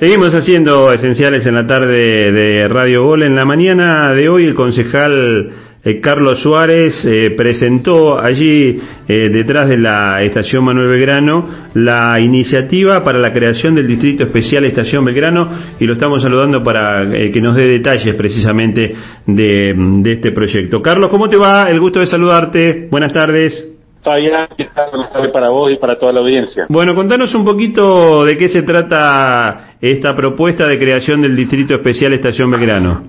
Seguimos haciendo esenciales en la tarde de Radio Gol. En la mañana de hoy el concejal eh, Carlos Suárez eh, presentó allí eh, detrás de la estación Manuel Belgrano la iniciativa para la creación del Distrito Especial Estación Belgrano y lo estamos saludando para que nos dé detalles precisamente de, de este proyecto. Carlos, ¿cómo te va? El gusto de saludarte. Buenas tardes. Fabián, ¿qué tal? Buenas tardes para vos y para toda la audiencia. Bueno, contanos un poquito de qué se trata esta propuesta de creación del Distrito Especial Estación Belgrano.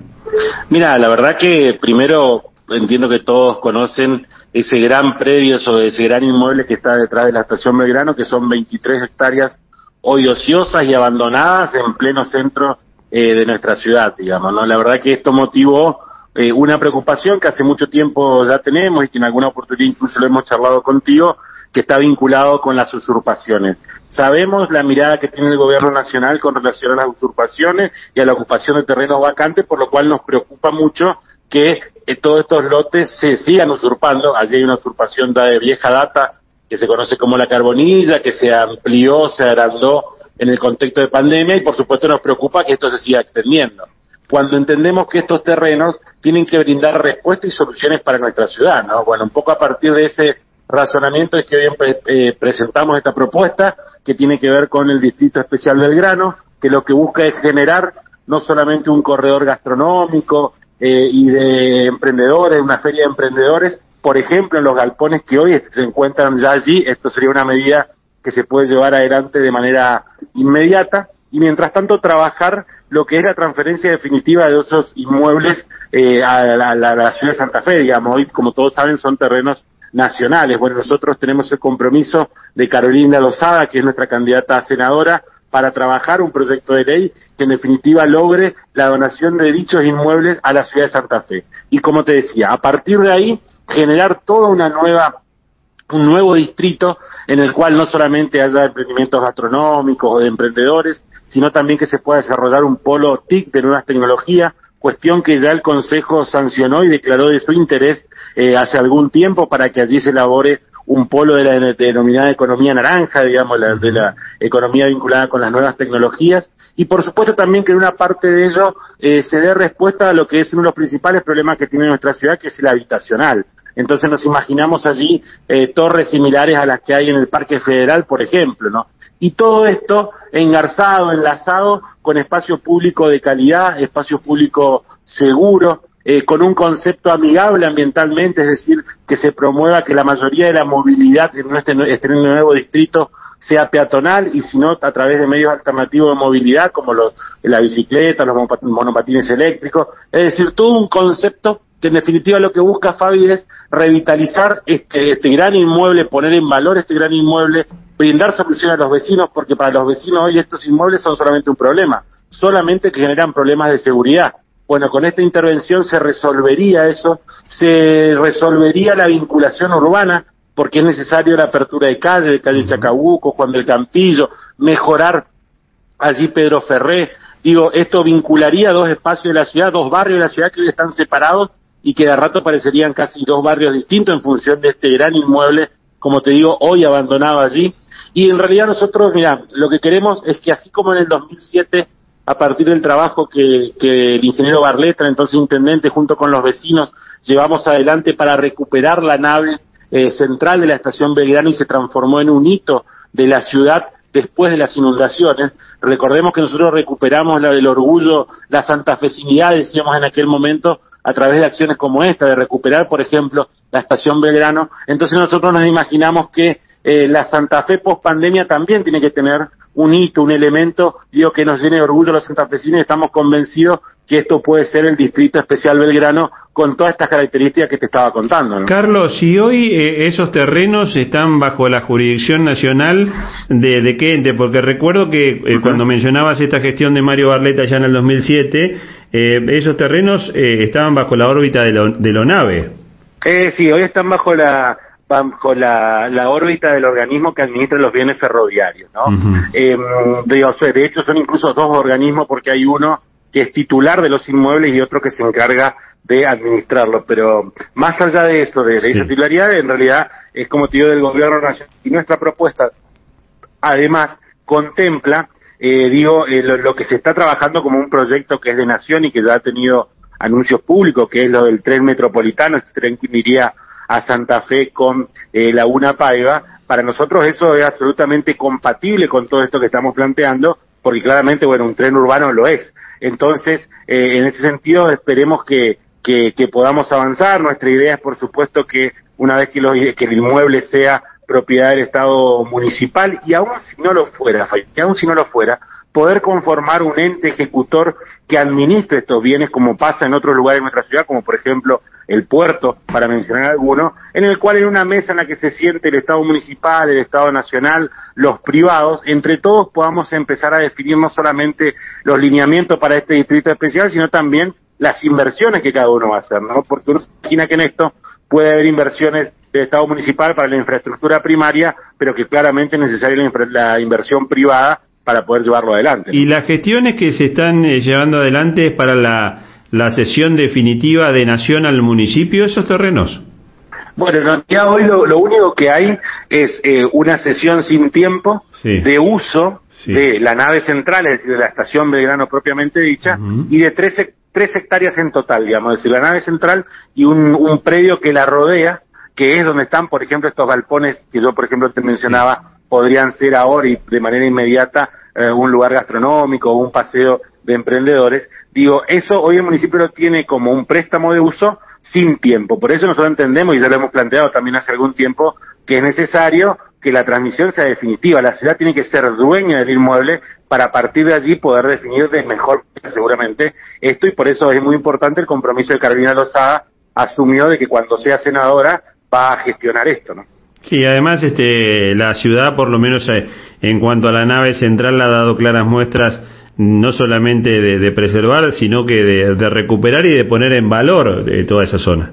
Mira, la verdad que primero entiendo que todos conocen ese gran predio, sobre ese gran inmueble que está detrás de la Estación Belgrano, que son 23 hectáreas hoy ociosas y abandonadas en pleno centro eh, de nuestra ciudad, digamos, ¿no? La verdad que esto motivó eh, una preocupación que hace mucho tiempo ya tenemos y que en alguna oportunidad incluso lo hemos charlado contigo, que está vinculado con las usurpaciones. Sabemos la mirada que tiene el gobierno nacional con relación a las usurpaciones y a la ocupación de terrenos vacantes, por lo cual nos preocupa mucho que eh, todos estos lotes se sigan usurpando. Allí hay una usurpación de vieja data que se conoce como la carbonilla, que se amplió, se agrandó en el contexto de pandemia y por supuesto nos preocupa que esto se siga extendiendo cuando entendemos que estos terrenos tienen que brindar respuestas y soluciones para nuestra ciudad, ¿no? Bueno, un poco a partir de ese razonamiento es que hoy eh, presentamos esta propuesta que tiene que ver con el Distrito Especial del Grano, que lo que busca es generar no solamente un corredor gastronómico eh, y de emprendedores, una feria de emprendedores, por ejemplo, en los galpones que hoy se encuentran ya allí, esto sería una medida que se puede llevar adelante de manera inmediata, y mientras tanto trabajar lo que es la transferencia definitiva de esos inmuebles eh, a, la, ciudad de Santa Fe, digamos. Hoy, como todos saben, son terrenos nacionales. Bueno, nosotros tenemos el compromiso de Carolina Lozada, que es nuestra candidata a senadora, para trabajar un proyecto de ley que en definitiva logre la donación de dichos inmuebles a la ciudad de Santa Fe. Y como te decía, a partir de ahí generar toda una nueva un nuevo distrito en el cual no solamente haya emprendimientos gastronómicos o de emprendedores, sino también que se pueda desarrollar un polo TIC de nuevas tecnologías, cuestión que ya el Consejo sancionó y declaró de su interés eh, hace algún tiempo para que allí se elabore un polo de la denominada economía naranja, digamos, de la economía vinculada con las nuevas tecnologías, y por supuesto también que en una parte de ello eh, se dé respuesta a lo que es uno de los principales problemas que tiene nuestra ciudad, que es el habitacional. Entonces nos imaginamos allí eh, torres similares a las que hay en el Parque Federal, por ejemplo, ¿no? Y todo esto engarzado, enlazado con espacio público de calidad, espacio público seguro, eh, con un concepto amigable ambientalmente, es decir, que se promueva que la mayoría de la movilidad en este, este nuevo distrito sea peatonal y si no a través de medios alternativos de movilidad como los la bicicleta, los monopatines eléctricos, es decir, todo un concepto que en definitiva lo que busca Fabi es revitalizar este, este gran inmueble, poner en valor este gran inmueble, brindar soluciones a los vecinos, porque para los vecinos hoy estos inmuebles son solamente un problema, solamente que generan problemas de seguridad. Bueno, con esta intervención se resolvería eso, se resolvería la vinculación urbana, porque es necesario la apertura de calle, de calle Chacabuco, Juan del Campillo, mejorar allí Pedro Ferré. Digo, esto vincularía dos espacios de la ciudad, dos barrios de la ciudad que hoy están separados y que de rato parecerían casi dos barrios distintos en función de este gran inmueble, como te digo, hoy abandonado allí. Y en realidad nosotros, mira, lo que queremos es que así como en el 2007, a partir del trabajo que, que el ingeniero Barleta, entonces intendente, junto con los vecinos, llevamos adelante para recuperar la nave eh, central de la estación Belgrano y se transformó en un hito de la ciudad después de las inundaciones. Recordemos que nosotros recuperamos la del orgullo, la santafecinidad, decíamos en aquel momento, a través de acciones como esta, de recuperar, por ejemplo, la estación Belgrano. Entonces nosotros nos imaginamos que eh, la Santa Fe post pandemia también tiene que tener un hito, un elemento, digo, que nos llene de orgullo a los santafesinos estamos convencidos que esto puede ser el Distrito Especial Belgrano con todas estas características que te estaba contando. Carlos, si hoy eh, esos terrenos están bajo la jurisdicción nacional de, de qué ente, porque recuerdo que eh, cuando mencionabas esta gestión de Mario Barleta ya en el 2007, eh, esos terrenos estaban bajo la órbita de, lo, de la ONAVE. sí, hoy están bajo la bajo la, la, órbita del organismo que administra los bienes ferroviarios, ¿no? de hecho, son incluso dos organismos porque hay uno que es titular de los inmuebles y otro que se encarga de administrarlos. Pero más allá de eso, de, esa titularidad, en realidad es como te digo del gobierno nacional. Y nuestra propuesta, además, contempla eh, digo, eh, lo, que se está trabajando como un proyecto que es de nación y que ya ha tenido anuncios públicos, que es lo del tren metropolitano, este tren que iría a Santa Fe con eh, Laguna Paiva, para nosotros eso es absolutamente compatible con todo esto que estamos planteando, porque claramente, bueno, un tren urbano lo es. Entonces, eh, en ese sentido, esperemos que, que, podamos avanzar. Nuestra idea es, por supuesto, que una vez que, que el inmueble sea propiedad del Estado municipal y aún si no lo fuera, y aún si no lo fuera, poder conformar un ente ejecutor que administre estos bienes como pasa en otros lugares de nuestra ciudad, como por ejemplo el puerto, para mencionar alguno, en el cual en una mesa en la que se siente el Estado municipal, el Estado nacional, los privados, entre todos podamos empezar a definir no solamente los lineamientos para este distrito especial, sino también las inversiones que cada uno va a hacer, ¿no? Porque uno se imagina que en esto puede haber inversiones del Estado municipal para la infraestructura primaria, pero que claramente es necesaria la, inversión privada para poder llevarlo adelante. ¿Y las gestiones que se están eh, llevando adelante es para la, la cesión definitiva de Nación al municipio de esos terrenos? Bueno, ya hoy lo, único que hay es eh, una sesión sin tiempo de uso de la nave central, es decir, de la estación Belgrano propiamente dicha, y de 13 tres hectáreas en total, digamos, es decir, la nave central y un, un predio que la rodea, que es donde están, por ejemplo, estos galpones que yo, por ejemplo, te mencionaba, podrían ser ahora y de manera inmediata eh, un lugar gastronómico o un paseo de emprendedores. Digo, eso hoy el municipio lo tiene como un préstamo de uso sin tiempo. Por eso nosotros entendemos, y ya lo hemos planteado también hace algún tiempo, que es necesario que la transmisión sea definitiva. La ciudad tiene que ser dueña del inmueble para partir de allí poder definir de mejor seguramente esto y por eso es muy importante el compromiso de Carolina Lozada asumió de que cuando sea senadora va a gestionar esto, ¿no? Sí, además este, la ciudad, por lo menos eh, en cuanto a la nave central, ha dado claras muestras no solamente de, preservar, sino que de, recuperar y de poner en valor eh, toda esa zona.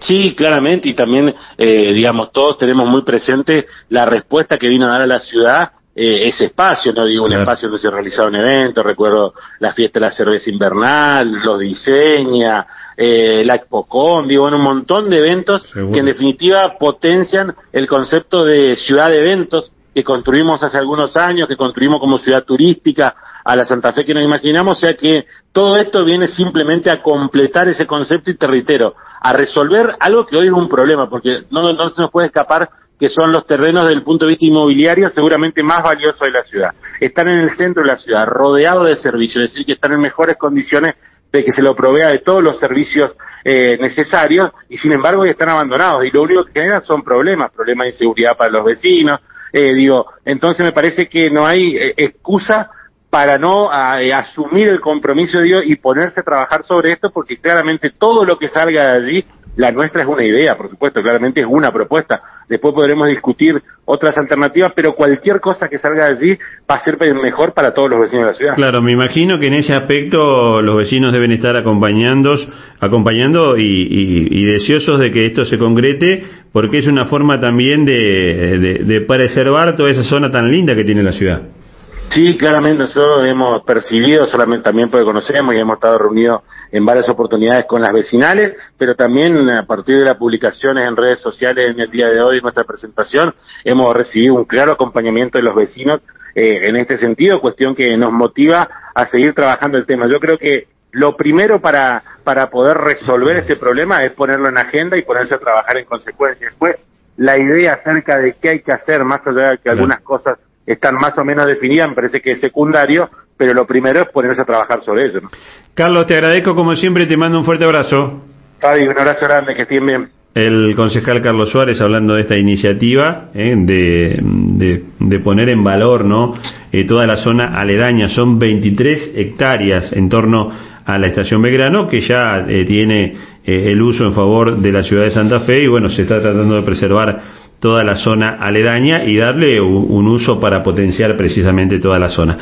Sí, claramente, y también, eh, digamos, todos tenemos muy presente la respuesta que vino a dar a la ciudad eh, ese espacio, no digo un espacio donde se realizaba un evento, recuerdo la fiesta de la cerveza invernal, los diseña, eh, la ExpoCon, digo, un montón de eventos que en definitiva potencian el concepto de ciudad de eventos que construimos hace algunos años, que construimos como ciudad turística a la Santa Fe que nos imaginamos, o sea que todo esto viene simplemente a completar ese concepto y te a resolver algo que hoy es un problema, porque no, se nos puede escapar que son los terrenos desde el punto de vista inmobiliario seguramente más valiosos de la ciudad. Están en el centro de la ciudad, rodeados de servicios, es decir, que están en mejores condiciones de que se lo provea de todos los servicios eh, necesarios y sin embargo están abandonados y lo único que generan son problemas, problemas de inseguridad para los vecinos, eh, digo, entonces me parece que no hay eh, excusa para no eh, asumir el compromiso de y ponerse a trabajar sobre esto, porque claramente todo lo que salga de allí, la nuestra es una idea, por supuesto, claramente es una propuesta. Después podremos discutir otras alternativas, pero cualquier cosa que salga de allí va a ser mejor para todos los vecinos de la ciudad. Claro, me imagino que en ese aspecto los vecinos deben estar acompañando, acompañando y, deseosos de que esto se concrete, porque es una forma también de, de preservar toda esa zona tan linda que tiene la ciudad. Sí, claramente nosotros hemos percibido, solamente también porque conocemos y hemos estado reunidos en varias oportunidades con las vecinales, pero también a partir de las publicaciones en redes sociales en el día de hoy, nuestra presentación, hemos recibido un claro acompañamiento de los vecinos eh, en este sentido, cuestión que nos motiva a seguir trabajando el tema. Yo creo que lo primero para, para poder resolver este problema es ponerlo en agenda y ponerse a trabajar en consecuencia. Después, la idea acerca de qué hay que hacer, más allá de que algunas cosas están más o menos definidas, me parece que es secundario, pero lo primero es ponerse a trabajar sobre ello. Carlos, te agradezco como siempre, te mando un fuerte abrazo. Fabi, un abrazo grande, que estén bien. El concejal Carlos Suárez hablando de esta iniciativa eh, de, de, poner en valor no eh, toda la zona aledaña. Son 23 hectáreas en torno a la estación Belgrano que ya eh, tiene el uso en favor de la ciudad de Santa Fe y bueno, se está tratando de preservar toda la zona aledaña y darle un uso para potenciar precisamente toda la zona.